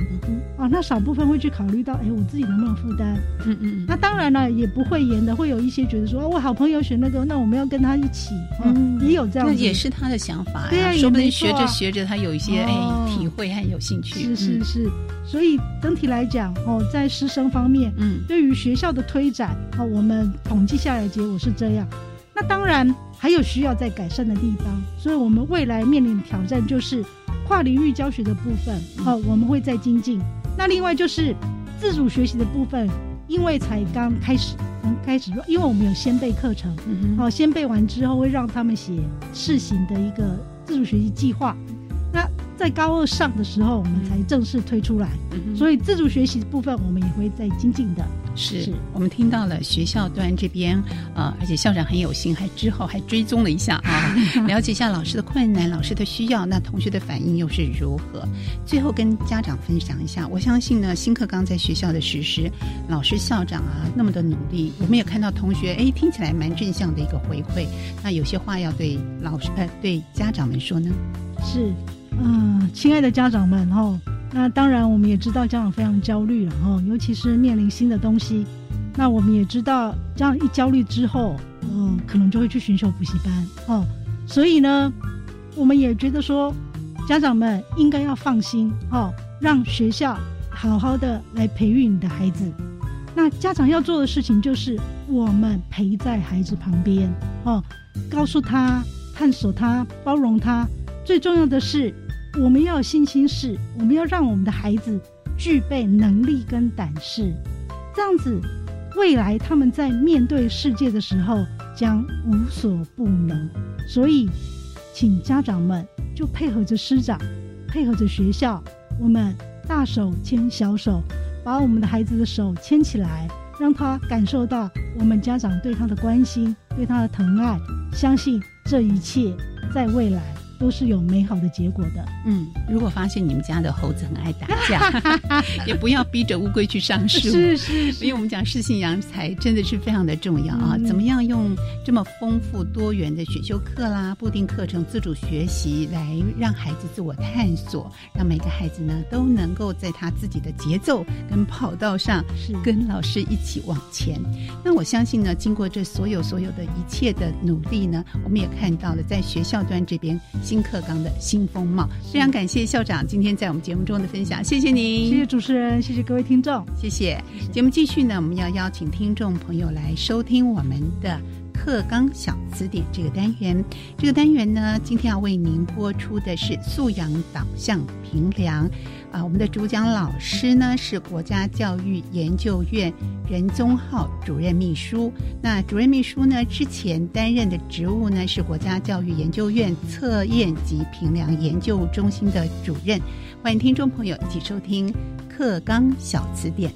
Speaker 2: 啊，那少部分会去考虑到，哎，我自己能不能负担？嗯嗯。那当然了，也不会严的，会有一些觉得说，哦我好朋友选那个，那我们要跟他一起，嗯，也有这样。那
Speaker 1: 也是他的想法，
Speaker 2: 对啊，
Speaker 1: 说不定学着学着，他有一些哎体会和有兴趣。
Speaker 2: 是是是，所以整体来讲，哦，在师生方面，嗯，对于学校的推展，哦，我们统计下来结果是这样。那当然还有需要再改善的地方，所以我们未来面临的挑战就是跨领域教学的部分，哦，我们会再精进。那另外就是自主学习的部分，因为才刚开始，刚开始，因为我们有先备课程，哦，先备完之后会让他们写试行的一个自主学习计划。那在高二上的时候，我们才正式推出来，所以自主学习的部分我们也会再精进的。
Speaker 1: 是我们听到了学校端这边，呃，而且校长很有心，还之后还追踪了一下啊，了解一下老师的困难、老师的需要，那同学的反应又是如何？最后跟家长分享一下，我相信呢，新课纲在学校的实施，老师、校长啊那么的努力，我们也看到同学哎，听起来蛮正向的一个回馈。那有些话要对老师呃对家长们说呢？
Speaker 2: 是，嗯，亲爱的家长们哈。那当然，我们也知道家长非常焦虑了哈，尤其是面临新的东西。那我们也知道，这样一焦虑之后，嗯，可能就会去寻求补习班哦。所以呢，我们也觉得说，家长们应该要放心哦，让学校好好的来培育你的孩子。那家长要做的事情就是，我们陪在孩子旁边哦，告诉他、探索他、包容他。最重要的是。我们要有信心，是我们要让我们的孩子具备能力跟胆识，这样子，未来他们在面对世界的时候将无所不能。所以，请家长们就配合着师长，配合着学校，我们大手牵小手，把我们的孩子的手牵起来，让他感受到我们家长对他的关心，对他的疼爱，相信这一切在未来。都是有美好的结果的。
Speaker 1: 嗯，如果发现你们家的猴子很爱打架，也不要逼着乌龟去上树。
Speaker 2: 是是，
Speaker 1: 因为我们讲适性扬才真的是非常的重要啊！怎么样用这么丰富多元的选修课啦、固定课程、自主学习来让孩子自我探索，让每个孩子呢都能够在他自己的节奏跟跑道上，是跟老师一起往前。那我相信呢，经过这所有所有的一切的努力呢，我们也看到了在学校端这边。新课纲的新风貌，非常感谢校长今天在我们节目中的分享，谢谢您，
Speaker 2: 谢谢主持人，谢谢各位听众，
Speaker 1: 谢谢。节目继续呢，我们要邀请听众朋友来收听我们的课纲小词典这个单元。这个单元呢，今天要为您播出的是素养导向评量。啊，我们的主讲老师呢是国家教育研究院任宗浩主任秘书。那主任秘书呢之前担任的职务呢是国家教育研究院测验及评量研究中心的主任。欢迎听众朋友一起收听《课纲小词典》。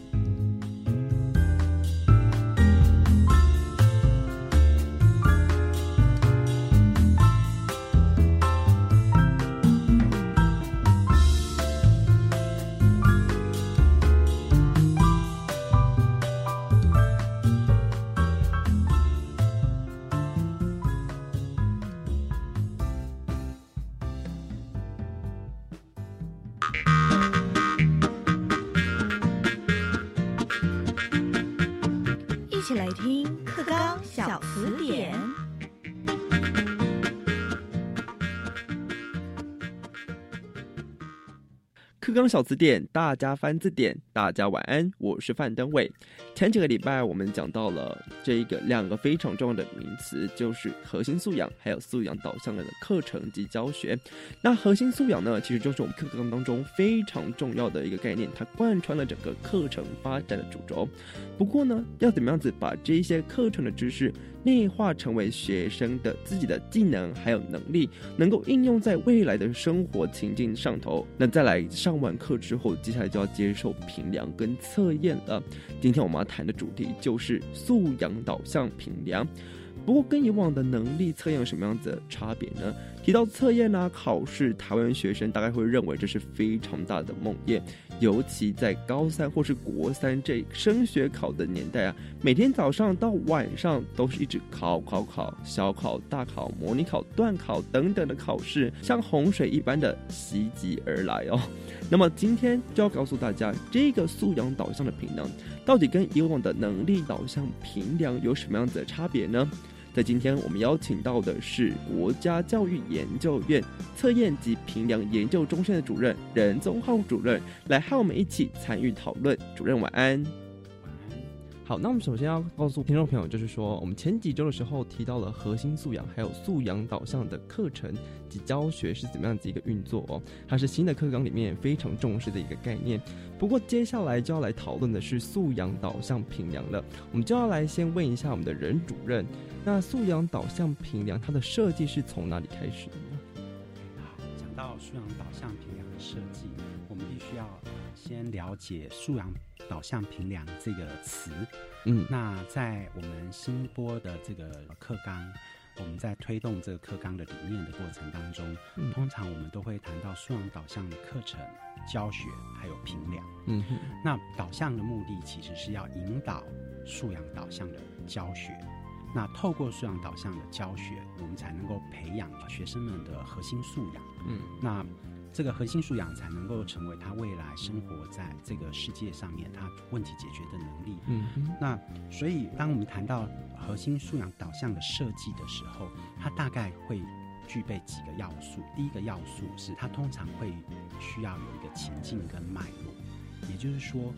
Speaker 7: 刚小词典，大家翻字典，大家晚安，我是范登伟。前几个礼拜我们讲到了这一个两个非常重要的名词，就是核心素养，还有素养导向的课程及教学。那核心素养呢，其实就是我们课纲当中非常重要的一个概念，它贯穿了整个课程发展的主轴。不过呢，要怎么样子把这一些课程的知识内化成为学生的自己的技能还有能力，能够应用在未来的生活情境上头。那再来上完课之后，接下来就要接受评量跟测验了。今天我们要谈的主题就是素养导向评量。不过跟以往的能力测验有什么样子的差别呢？提到测验啊，考试，台湾学生大概会认为这是非常大的梦魇，尤其在高三或是国三这升学考的年代啊，每天早上到晚上都是一直考考考，小考、大考、模拟考、段考等等的考试，像洪水一般的袭击而来哦。那么今天就要告诉大家，这个素养导向的评量，到底跟以往的能力导向评量有什么样子的差别呢？在今天，我们邀请到的是国家教育研究院测验及评量研究中心的主任任宗浩主任，来和我们一起参与讨论。主任晚安。好，那我们首先要告诉听众朋友，就是说，我们前几周的时候提到了核心素养，还有素养导向的课程及教学是怎么样子一个运作哦，它是新的课纲里面非常重视的一个概念。不过接下来就要来讨论的是素养导向评量了，我们就要来先问一下我们的任主任。那素养导向评量，它的设计是从哪里开始的呢？
Speaker 8: 好，讲到素养导向评量的设计，先了解素养导向评量这个词。
Speaker 7: 嗯，
Speaker 8: 那在我们新播的这个课纲，我们在推动这个课纲的理念的过程当中，通常我们都会谈到素养导向的课程教学还有评量。
Speaker 7: 嗯，
Speaker 8: 那导向的目的其实是要引导素养导向的教学。那透过素养导向的教学，我们才能够培养学生们的核心素养。
Speaker 7: 嗯，
Speaker 8: 那这个核心素养才能够成为他未来生活在这个世界上面他问题解决的能力。
Speaker 7: 嗯，
Speaker 8: 那所以当我们谈到核心素养导向的设计的时候，它大概会具备几个要素。第一个要素是它通常会需要有一个情境跟脉络，也就是说。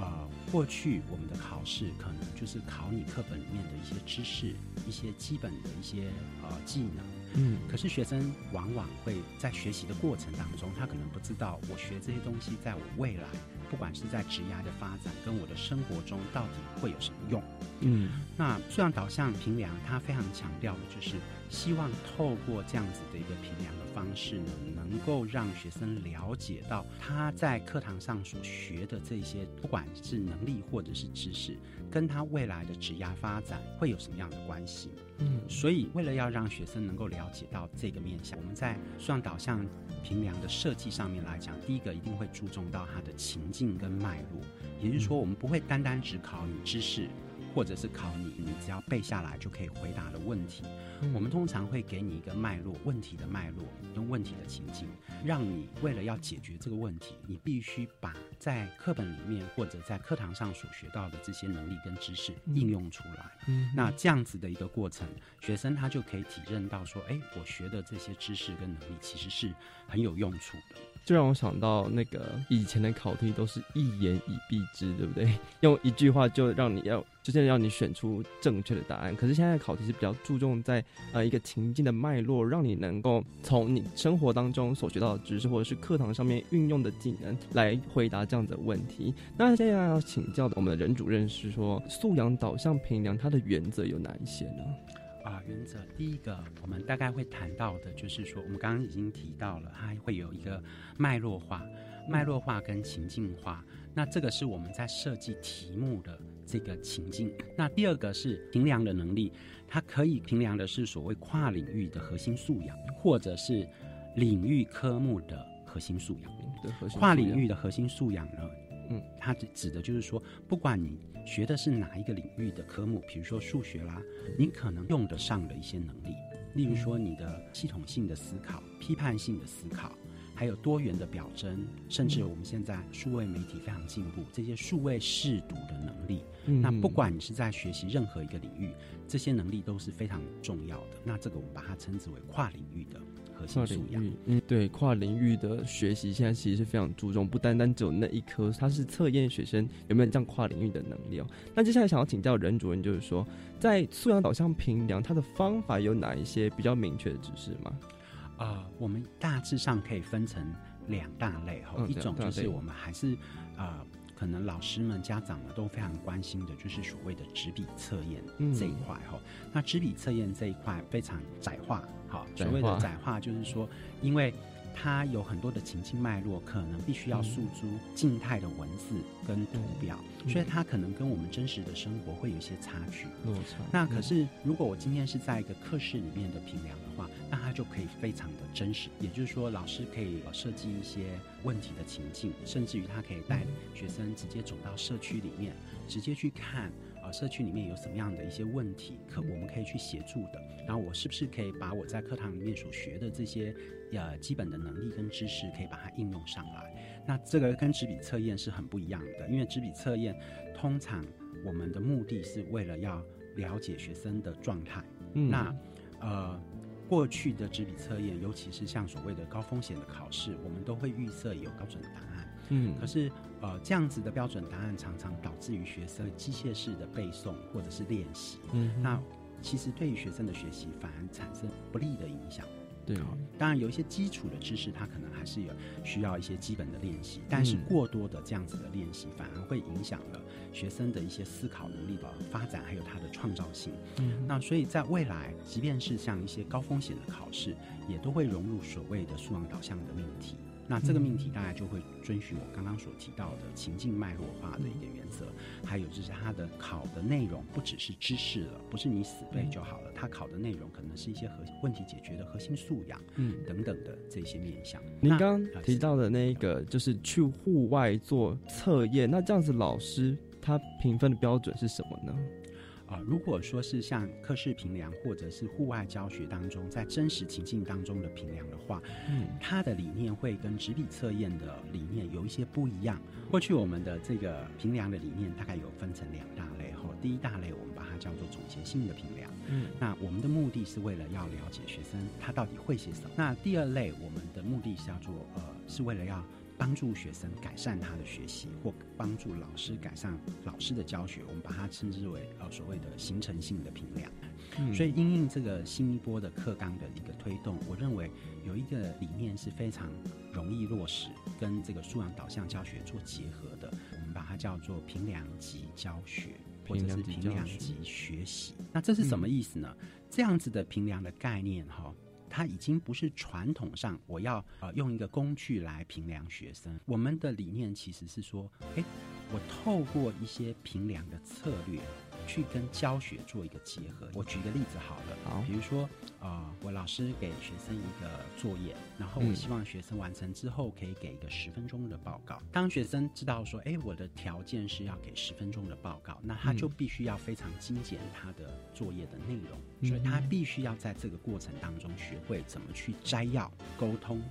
Speaker 8: 呃，过去我们的考试可能就是考你课本里面的一些知识，一些基本的一些呃技能。
Speaker 7: 嗯，
Speaker 8: 可是学生往往会在学习的过程当中，他可能不知道我学这些东西，在我未来，不管是在职涯的发展跟我的生活中，到底会有什么用？
Speaker 7: 嗯，
Speaker 8: 那素养导向评量，他非常强调的就是希望透过这样子的一个评量的方式呢，能够让学生了解到他在课堂上所学的这些，不管是能力或者是知识，跟他未来的职业发展会有什么样的关系。
Speaker 7: 嗯，
Speaker 8: 所以为了要让学生能够了解到这个面向，我们在素养导向评量的设计上面来讲，第一个一定会注重到它的情境跟脉络，也就是说，我们不会单单只考你知识。或者是考你，你只要背下来就可以回答的问题。我们通常会给你一个脉络，问题的脉络，跟问题的情境，让你为了要解决这个问题，你必须把在课本里面或者在课堂上所学到的这些能力跟知识应用出来。
Speaker 7: 嗯，
Speaker 8: 那这样子的一个过程，学生他就可以体认到说，哎，我学的这些知识跟能力其实是很有用处的。
Speaker 7: 就让我想到那个以前的考题都是一言以蔽之，对不对？用一句话就让你要，就是让你选出正确的答案。可是现在考题是比较注重在呃一个情境的脉络，让你能够从你生活当中所学到的知识，或者是课堂上面运用的技能来回答这样的问题。那现在要请教的我们的任主任是说，素养导向评量它的原则有哪一些呢？
Speaker 8: 啊，原则第一个，我们大概会谈到的，就是说，我们刚刚已经提到了，它会有一个脉络化、脉络化跟情境化。那这个是我们在设计题目的这个情境。那第二个是评量的能力，它可以评量的是所谓跨领域的核心素养，或者是领域科目的核心素养。跨领域的核心素养呢？嗯，它指指的就是说，不管你学的是哪一个领域的科目，比如说数学啦，你可能用得上的一些能力，例如说你的系统性的思考、批判性的思考，还有多元的表征，甚至我们现在数位媒体非常进步，这些数位视读的能力，那不管你是在学习任何一个领域，这些能力都是非常重要的。那这个我们把它称之为跨领域的。
Speaker 7: 跨领域，嗯，对，跨领域的学习现在其实是非常注重，不单单只有那一科，它是测验学生有没有这样跨领域的能力哦。那接下来想要请教任主任，就是说，在素养导向评量，它的方法有哪一些比较明确的指示吗？
Speaker 8: 啊，我们大致上可以分成两大类哈，一种就是我们还是啊可能老师们、家长们都非常关心的，就是所谓的纸笔测验这一块哈。那纸笔测验这一块非常窄化，好，所谓的窄化就是说，因为。它有很多的情境脉络，可能必须要诉诸静态的文字跟图表，所以它可能跟我们真实的生活会有一些差距。
Speaker 7: 落差。
Speaker 8: 那可是，如果我今天是在一个课室里面的评量的话，那它就可以非常的真实。也就是说，老师可以设计一些问题的情境，甚至于他可以带学生直接走到社区里面，直接去看。社区里面有什么样的一些问题，可我们可以去协助的。然后我是不是可以把我在课堂里面所学的这些呃基本的能力跟知识，可以把它应用上来？那这个跟纸笔测验是很不一样的，因为纸笔测验通常我们的目的是为了要了解学生的状态。嗯那呃，过去的纸笔测验，尤其是像所谓的高风险的考试，我们都会预设有标准答案。嗯，可是。呃，这样子的标准答案常常导致于学生机械式的背诵或者是练习，嗯，那其实对于学生的学习反而产生不利的影响。
Speaker 7: 对，
Speaker 8: 当然有一些基础的知识，它可能还是有需要一些基本的练习，但是过多的这样子的练习反而会影响了学生的一些思考能力的发展，还有他的创造性。嗯，那所以在未来，即便是像一些高风险的考试，也都会融入所谓的素养导向的命题。那这个命题大概就会遵循我刚刚所提到的情境脉络化的一个原则，还有就是它的考的内容不只是知识了，不是你死背就好了，它考的内容可能是一些核问题解决的核心素养，嗯，等等的这些面向。
Speaker 7: 您刚刚提到的那一个就是去户外做测验，那这样子老师他评分的标准是什么呢？
Speaker 8: 啊，如果说是像课室评量或者是户外教学当中，在真实情境当中的评量的话，嗯，它的理念会跟纸笔测验的理念有一些不一样。过去我们的这个评量的理念大概有分成两大类，哈，第一大类我们把它叫做总结性的评量，嗯，那我们的目的是为了要了解学生他到底会些什么。那第二类我们的目的是要做，呃，是为了要。帮助学生改善他的学习，或帮助老师改善老师的教学，我们把它称之为呃所谓的形成性的评量。所以，因应这个新一波的课纲的一个推动，我认为有一个理念是非常容易落实，跟这个素养导向教学做结合的，我们把它叫做评量级教学，或者是评量级学习。那这是什么意思呢？这样子的评量的概念，哈。它已经不是传统上我要呃用一个工具来评量学生。我们的理念其实是说，诶，我透过一些评量的策略。去跟教学做一个结合。我举个例子好了，好，比如说，啊，我老师给学生一个作业，然后我希望学生完成之后可以给一个十分钟的报告。当学生知道说，哎，我的条件是要给十分钟的报告，那他就必须要非常精简他的作业的内容，所以他必须要在这个过程当中学会怎么去摘要、沟通。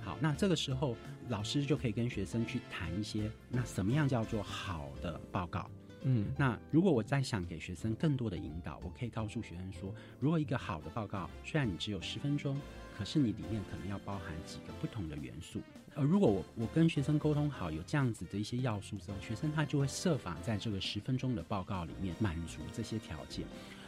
Speaker 8: 好，那这个时候老师就可以跟学生去谈一些，那什么样叫做好的报告？嗯，那如果我再想给学生更多的引导，我可以告诉学生说，如果一个好的报告，虽然你只有十分钟，可是你里面可能要包含几个不同的元素。而如果我我跟学生沟通好，有这样子的一些要素之后，学生他就会设法在这个十分钟的报告里面满足这些条件。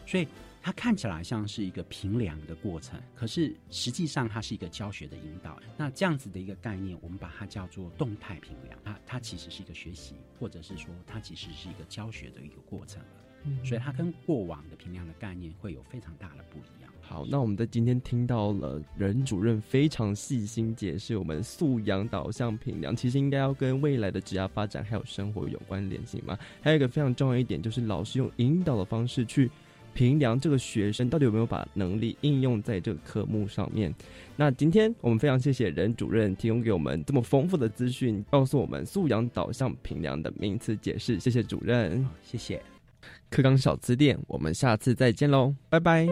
Speaker 8: 所以它看起来像是一个评量的过程，可是实际上它是一个教学的引导。那这样子的一个概念，我们把它叫做动态评量。它它其实是一个学习，或者是说它其实是一个教学的一个过程。嗯，所以它跟过往的评量的概念会有非常大的不一样。
Speaker 7: 好，那我们在今天听到了任主任非常细心解释我们素养导向评量，其实应该要跟未来的职业发展还有生活有关联性嘛。还有一个非常重要一点，就是老师用引导的方式去。评量这个学生到底有没有把能力应用在这个科目上面？那今天我们非常谢谢任主任提供给我们这么丰富的资讯，告诉我们素养导向评量的名词解释。谢谢主任，
Speaker 8: 谢谢。
Speaker 7: 课纲小词典，我们下次再见喽，拜拜。